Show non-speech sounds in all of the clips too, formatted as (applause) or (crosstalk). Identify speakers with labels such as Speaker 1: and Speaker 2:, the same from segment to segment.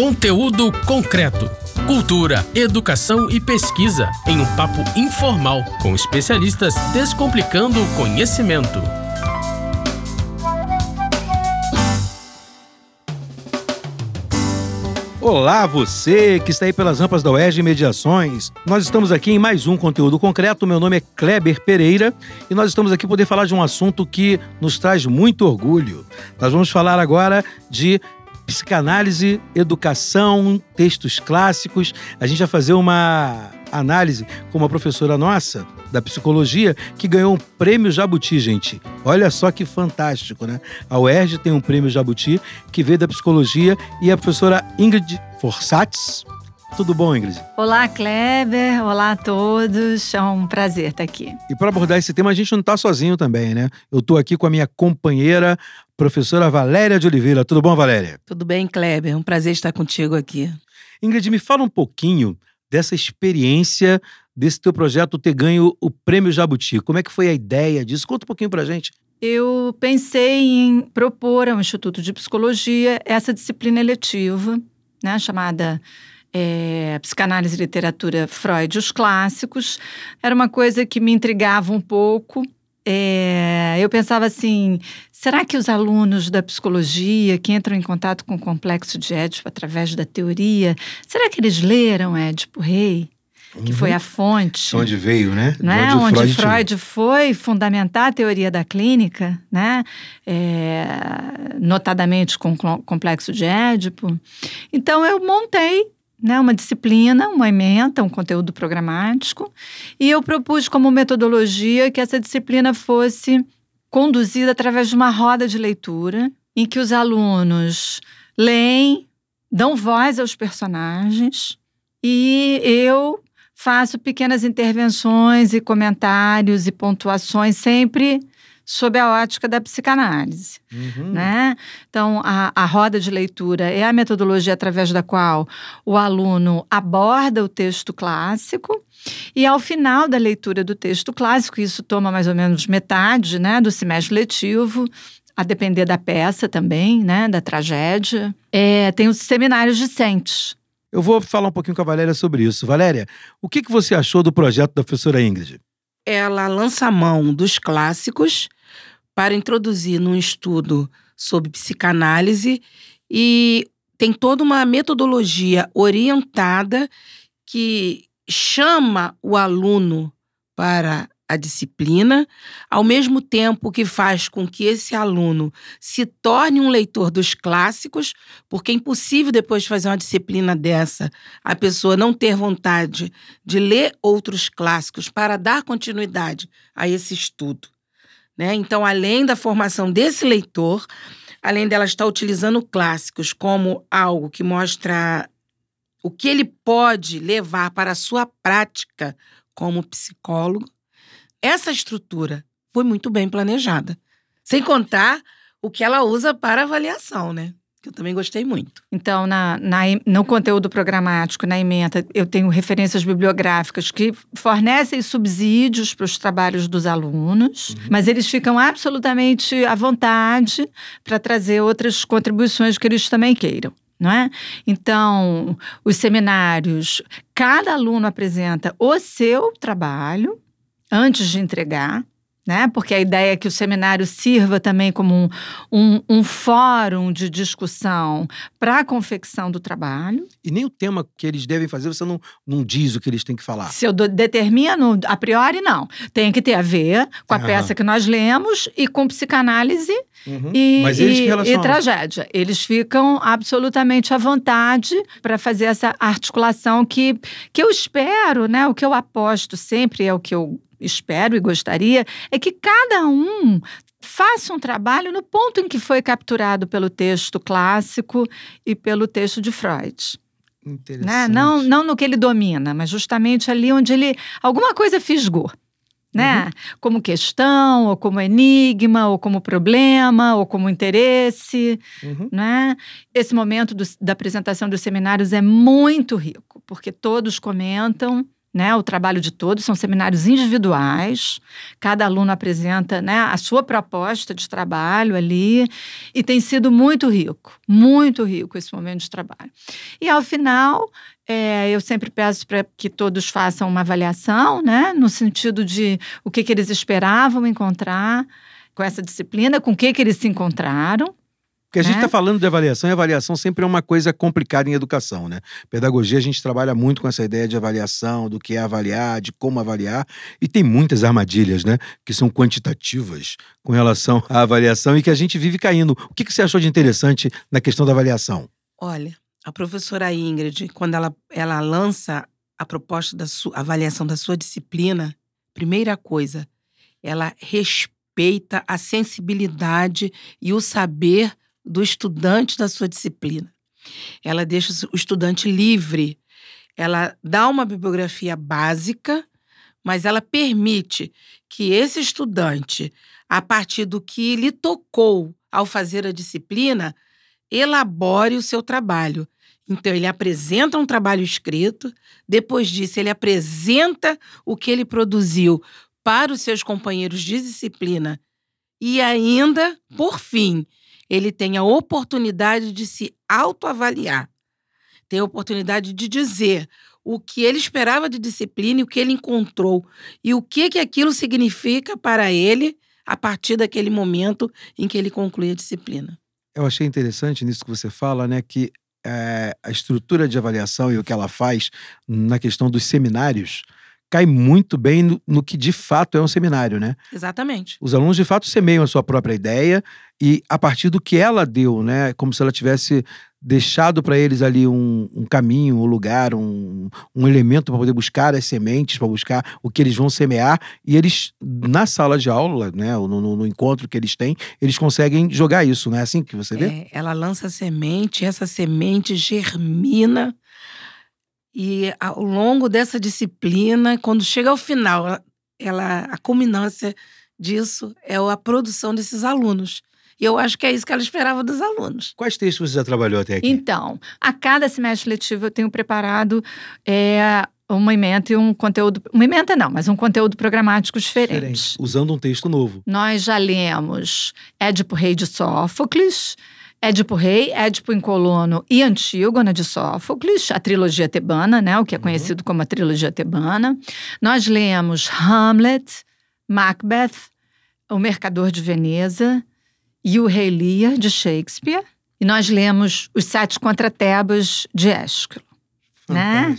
Speaker 1: Conteúdo concreto. Cultura, educação e pesquisa em um papo informal com especialistas descomplicando o conhecimento.
Speaker 2: Olá, você que está aí pelas rampas da UERJ Mediações. Nós estamos aqui em mais um conteúdo concreto. Meu nome é Kleber Pereira e nós estamos aqui para poder falar de um assunto que nos traz muito orgulho. Nós vamos falar agora de psicanálise, educação, textos clássicos. A gente vai fazer uma análise com uma professora nossa da psicologia que ganhou um prêmio Jabuti, gente. Olha só que fantástico, né? A UERJ tem um prêmio Jabuti que veio da psicologia e a professora Ingrid Forsatz. Tudo bom, Ingrid?
Speaker 3: Olá, Kleber. Olá a todos. É um prazer estar aqui.
Speaker 2: E para abordar esse tema, a gente não está sozinho também, né? Eu estou aqui com a minha companheira, professora Valéria de Oliveira. Tudo bom, Valéria?
Speaker 4: Tudo bem, Kleber. Um prazer estar contigo aqui.
Speaker 2: Ingrid, me fala um pouquinho dessa experiência desse teu projeto ter ganho o Prêmio Jabuti. Como é que foi a ideia disso? Conta um pouquinho pra gente.
Speaker 3: Eu pensei em propor ao Instituto de Psicologia essa disciplina eletiva, né, chamada é, Psicanálise e Literatura Freud, os clássicos. Era uma coisa que me intrigava um pouco. É, eu pensava assim: será que os alunos da psicologia que entram em contato com o complexo de Édipo através da teoria, será que eles leram Édipo Rei? que uhum. foi a fonte.
Speaker 2: Onde veio, né?
Speaker 3: né? Onde, Freud, Freud foi fundamentar a teoria da clínica, né? É, notadamente com o complexo de Édipo. Então eu montei né, uma disciplina, uma ementa, um conteúdo programático, e eu propus como metodologia que essa disciplina fosse conduzida através de uma roda de leitura, em que os alunos leem, dão voz aos personagens, e eu faço pequenas intervenções e comentários e pontuações sempre sob a ótica da psicanálise, uhum. né? Então, a, a roda de leitura é a metodologia através da qual o aluno aborda o texto clássico e ao final da leitura do texto clássico, isso toma mais ou menos metade, né, do semestre letivo, a depender da peça também, né, da tragédia, é, tem os seminários discentes,
Speaker 2: eu vou falar um pouquinho com a Valéria sobre isso. Valéria, o que, que você achou do projeto da professora Ingrid?
Speaker 4: Ela lança a mão dos clássicos para introduzir num estudo sobre psicanálise e tem toda uma metodologia orientada que chama o aluno para a disciplina, ao mesmo tempo que faz com que esse aluno se torne um leitor dos clássicos, porque é impossível depois de fazer uma disciplina dessa a pessoa não ter vontade de ler outros clássicos para dar continuidade a esse estudo. Né? Então, além da formação desse leitor, além dela estar utilizando clássicos como algo que mostra o que ele pode levar para a sua prática como psicólogo, essa estrutura foi muito bem planejada. Sem contar o que ela usa para avaliação, né? Que eu também gostei muito.
Speaker 3: Então, na, na, no conteúdo programático, na ementa, eu tenho referências bibliográficas que fornecem subsídios para os trabalhos dos alunos, uhum. mas eles ficam absolutamente à vontade para trazer outras contribuições que eles também queiram. Não é? Então, os seminários, cada aluno apresenta o seu trabalho, antes de entregar, né? Porque a ideia é que o seminário sirva também como um, um, um fórum de discussão para a confecção do trabalho.
Speaker 2: E nem o tema que eles devem fazer, você não, não diz o que eles têm que falar.
Speaker 3: Se eu determino, a priori, não. Tem que ter a ver com a peça que nós lemos e com psicanálise uhum. e, e, e tragédia. Eles ficam absolutamente à vontade para fazer essa articulação que, que eu espero, né? O que eu aposto sempre é o que eu espero e gostaria, é que cada um faça um trabalho no ponto em que foi capturado pelo texto clássico e pelo texto de Freud. Né? Não, não no que ele domina, mas justamente ali onde ele alguma coisa fisgou. Né? Uhum. Como questão, ou como enigma, ou como problema, ou como interesse. Uhum. Né? Esse momento do, da apresentação dos seminários é muito rico, porque todos comentam né, o trabalho de todos, são seminários individuais, cada aluno apresenta né, a sua proposta de trabalho ali, e tem sido muito rico, muito rico esse momento de trabalho. E ao final, é, eu sempre peço para que todos façam uma avaliação, né, no sentido de o que, que eles esperavam encontrar com essa disciplina, com o que, que eles se encontraram,
Speaker 2: porque a gente
Speaker 3: né?
Speaker 2: está falando de avaliação e avaliação sempre é uma coisa complicada em educação, né? Pedagogia, a gente trabalha muito com essa ideia de avaliação, do que é avaliar, de como avaliar, e tem muitas armadilhas, né? Que são quantitativas com relação (laughs) à avaliação e que a gente vive caindo. O que, que você achou de interessante na questão da avaliação?
Speaker 4: Olha, a professora Ingrid, quando ela, ela lança a proposta da sua avaliação da sua disciplina, primeira coisa, ela respeita a sensibilidade e o saber do estudante da sua disciplina. Ela deixa o estudante livre. Ela dá uma bibliografia básica, mas ela permite que esse estudante, a partir do que lhe tocou ao fazer a disciplina, elabore o seu trabalho. Então, ele apresenta um trabalho escrito, depois disso, ele apresenta o que ele produziu para os seus companheiros de disciplina e ainda, por fim, ele tem a oportunidade de se autoavaliar, tem a oportunidade de dizer o que ele esperava de disciplina e o que ele encontrou e o que que aquilo significa para ele a partir daquele momento em que ele conclui a disciplina.
Speaker 2: Eu achei interessante nisso que você fala, né, que é, a estrutura de avaliação e o que ela faz na questão dos seminários cai muito bem no, no, que de fato é um seminário, né?
Speaker 4: Exatamente.
Speaker 2: Os alunos de fato semeiam a sua própria ideia e a partir do que ela deu, né? Como se ela tivesse deixado para eles ali um, um, caminho, um lugar, um, um elemento para poder buscar as sementes, para buscar o que eles vão semear. E eles, na sala de aula, né, no, no, no encontro que eles têm, eles conseguem jogar isso, não é assim que você vê?
Speaker 4: É, ela lança a semente, essa semente germina e ao longo dessa disciplina, quando chega ao final, ela, a culminância disso é a produção desses alunos. E eu acho que é isso que ela esperava dos alunos.
Speaker 2: Quais textos você já trabalhou até aqui?
Speaker 3: Então, a cada semestre letivo eu tenho preparado é, uma ementa e um conteúdo. Uma ementa não, mas um conteúdo programático diferente. diferente.
Speaker 2: Usando um texto novo.
Speaker 3: Nós já lemos Édipo Rei de Sófocles. Édipo Rei, Édipo em Colono e Antígona de Sófocles, a trilogia tebana, né, o que é conhecido uhum. como a trilogia tebana. Nós lemos Hamlet, Macbeth, O Mercador de Veneza e O Rei Lear de Shakespeare. E nós lemos Os Sete Contra Tebas de Ésquilo. Né?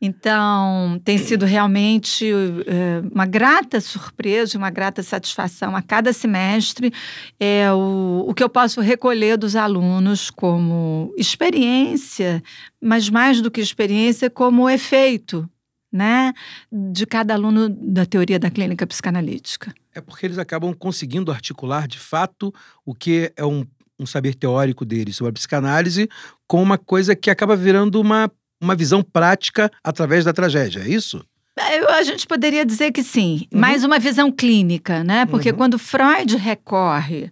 Speaker 3: Então, tem sido realmente uh, uma grata surpresa, uma grata satisfação a cada semestre é o, o que eu posso recolher dos alunos como experiência, mas mais do que experiência, como efeito né, de cada aluno da teoria da clínica psicanalítica.
Speaker 2: É porque eles acabam conseguindo articular de fato o que é um, um saber teórico deles sobre a psicanálise com uma coisa que acaba virando uma uma visão prática através da tragédia, é isso?
Speaker 3: Eu, a gente poderia dizer que sim, uhum. mais uma visão clínica, né? Porque uhum. quando Freud recorre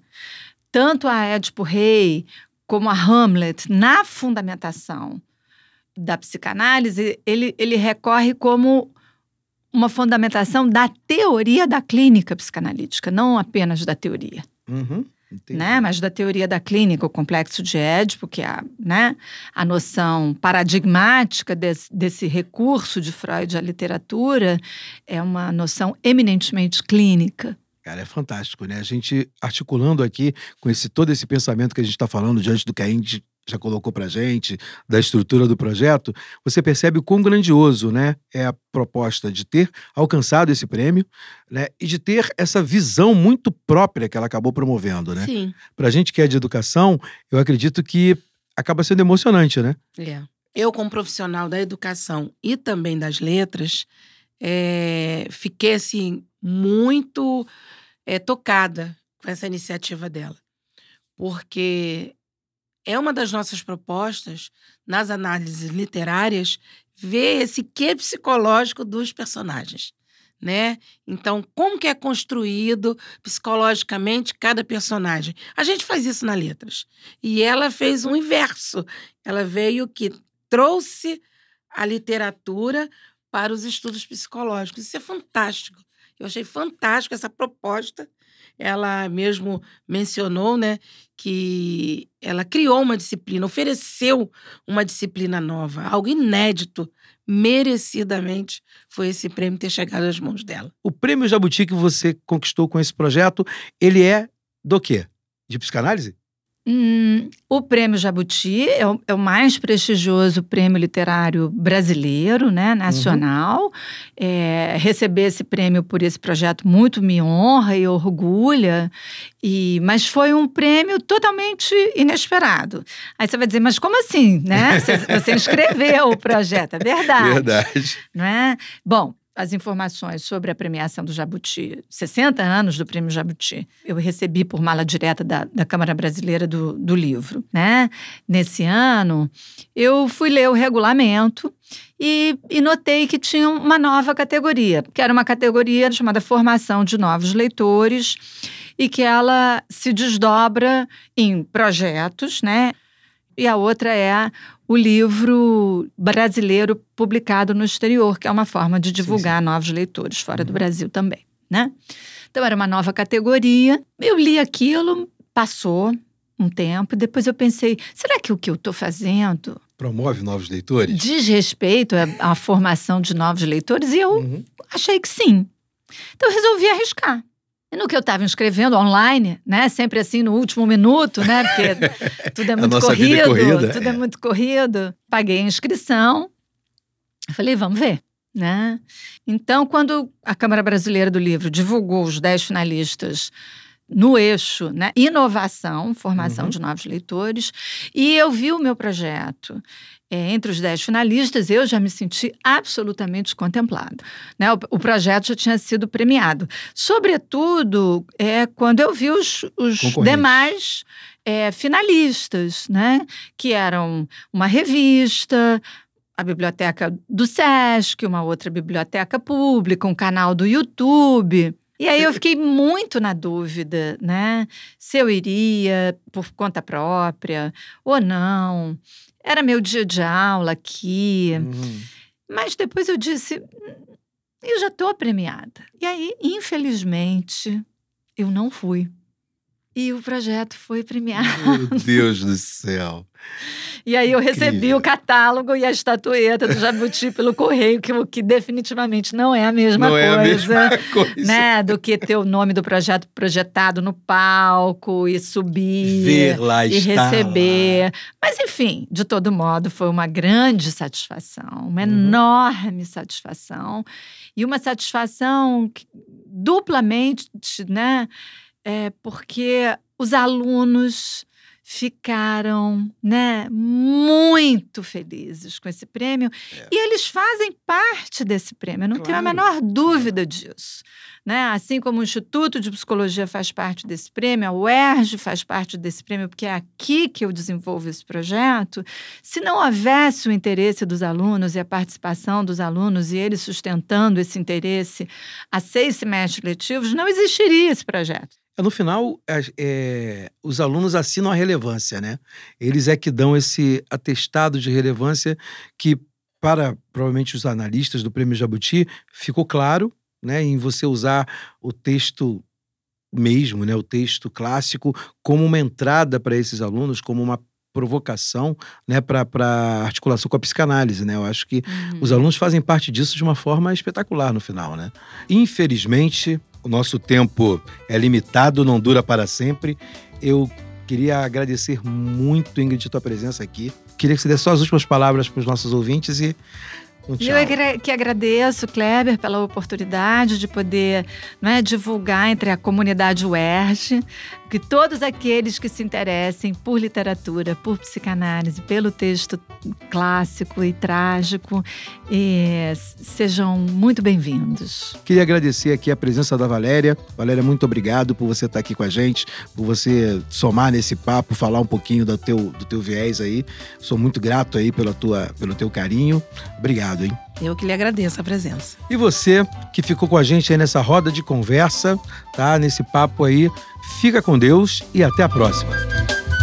Speaker 3: tanto a Édipo Rei como a Hamlet na fundamentação da psicanálise, ele, ele recorre como uma fundamentação da teoria da clínica psicanalítica, não apenas da teoria.
Speaker 2: Uhum.
Speaker 3: Né? Mas da teoria da clínica, o complexo de Édipo, que é a, né, a noção paradigmática desse, desse recurso de Freud à literatura, é uma noção eminentemente clínica.
Speaker 2: Cara, é fantástico, né? A gente articulando aqui com esse todo esse pensamento que a gente está falando diante do que a gente já colocou para gente, da estrutura do projeto, você percebe o quão grandioso né, é a proposta de ter alcançado esse prêmio né, e de ter essa visão muito própria que ela acabou promovendo. Né?
Speaker 4: Sim.
Speaker 2: Para a gente que é de educação, eu acredito que acaba sendo emocionante, né?
Speaker 4: É. Eu, como profissional da educação e também das letras, é, fiquei assim muito é, tocada com essa iniciativa dela. Porque é uma das nossas propostas nas análises literárias ver esse quê psicológico dos personagens. Né? Então, como que é construído psicologicamente cada personagem? A gente faz isso na letras. E ela fez um inverso. Ela veio que trouxe a literatura para os estudos psicológicos. Isso é fantástico. Eu achei fantástico essa proposta. Ela mesmo mencionou, né, que ela criou uma disciplina, ofereceu uma disciplina nova, algo inédito, merecidamente foi esse prêmio ter chegado às mãos dela.
Speaker 2: O prêmio Jabuti que você conquistou com esse projeto, ele é do quê? De psicanálise?
Speaker 3: Hum, o Prêmio Jabuti é o, é o, mais prestigioso prêmio literário brasileiro, né, nacional. Uhum. É, receber esse prêmio por esse projeto muito me honra e orgulha. E, mas foi um prêmio totalmente inesperado. Aí você vai dizer, mas como assim, né? Você, você (laughs) inscreveu o projeto, é verdade.
Speaker 2: Verdade.
Speaker 3: Não é? Bom, as informações sobre a premiação do Jabuti, 60 anos do Prêmio Jabuti, eu recebi por mala direta da, da Câmara Brasileira do, do Livro. Né? Nesse ano, eu fui ler o regulamento e, e, notei que tinha uma nova categoria, que era uma categoria chamada Formação de Novos Leitores, e que ela se desdobra em projetos, né? E a outra é o livro brasileiro publicado no exterior, que é uma forma de divulgar sim, sim. novos leitores fora do uhum. Brasil também, né? Então era uma nova categoria. Eu li aquilo, passou um tempo, depois eu pensei, será que o que eu estou fazendo
Speaker 2: promove novos leitores?
Speaker 3: Diz respeito à, à formação de novos leitores? E eu uhum. achei que sim. Então eu resolvi arriscar. E no que eu estava inscrevendo online, né? Sempre assim no último minuto, né? Porque (laughs) tudo é muito
Speaker 2: é
Speaker 3: corrido,
Speaker 2: é corrida,
Speaker 3: tudo é. é muito corrido. Paguei a inscrição. Falei, vamos ver. Né? Então, quando a Câmara Brasileira do Livro divulgou os 10 finalistas no eixo né? inovação, formação uhum. de novos leitores, e eu vi o meu projeto é, entre os dez finalistas, eu já me senti absolutamente contemplado. Né? O, o, projeto já tinha sido premiado. Sobretudo, é, quando eu vi os, os demais é, finalistas, né? que eram uma revista, a biblioteca do SESC, uma outra biblioteca pública, um canal do YouTube. E aí eu fiquei muito na dúvida, né? Se eu iria por conta própria ou não. Era meu dia de aula aqui. Uhum. Mas depois eu disse, eu já estou premiada. E aí, infelizmente, eu não fui. E o projeto foi premiado.
Speaker 2: Meu Deus do céu.
Speaker 3: E aí eu recebi o catálogo e a estatueta do Jabuti pelo correio, que, que definitivamente não é a mesma
Speaker 2: não
Speaker 3: coisa.
Speaker 2: É a mesma coisa.
Speaker 3: Né, do que ter o nome do projeto projetado no palco e subir.
Speaker 2: Ver lá
Speaker 3: e receber. Lá. Mas, enfim, de todo modo, foi uma grande satisfação, uma uhum. enorme satisfação. E uma satisfação duplamente, né? É, porque os alunos ficaram, né, muito felizes com esse prêmio é. e eles fazem parte desse prêmio, eu não claro. tenho a menor dúvida disso, né? Assim como o Instituto de Psicologia faz parte desse prêmio, a UERJ faz parte desse prêmio, porque é aqui que eu desenvolvo esse projeto. Se não houvesse o interesse dos alunos e a participação dos alunos e eles sustentando esse interesse a seis semestres letivos, não existiria esse projeto.
Speaker 2: É, no final, é, os alunos assinam a relevância, né? Eles é que dão esse atestado de relevância que, para provavelmente os analistas do Prêmio Jabuti, ficou claro, né? Em você usar o texto mesmo, né? O texto clássico como uma entrada para esses alunos, como uma provocação né, para articulação com a psicanálise. Né? Eu acho que uhum. os alunos fazem parte disso de uma forma espetacular no final. Né? Infelizmente, o nosso tempo é limitado, não dura para sempre. Eu queria agradecer muito, Ingrid, a tua presença aqui. Queria que você desse só as últimas palavras para os nossos ouvintes e um.
Speaker 3: Eu que agradeço, Kleber, pela oportunidade de poder é, divulgar entre a comunidade UERJ que todos aqueles que se interessem por literatura, por psicanálise, pelo texto clássico e trágico, e sejam muito bem-vindos.
Speaker 2: Queria agradecer aqui a presença da Valéria. Valéria, muito obrigado por você estar aqui com a gente, por você somar nesse papo, falar um pouquinho do teu, do teu viés aí. Sou muito grato aí pela tua, pelo teu carinho. Obrigado, hein?
Speaker 4: Eu que lhe agradeço a presença.
Speaker 2: E você que ficou com a gente aí nessa roda de conversa, tá? Nesse papo aí. Fica com Deus e até a próxima.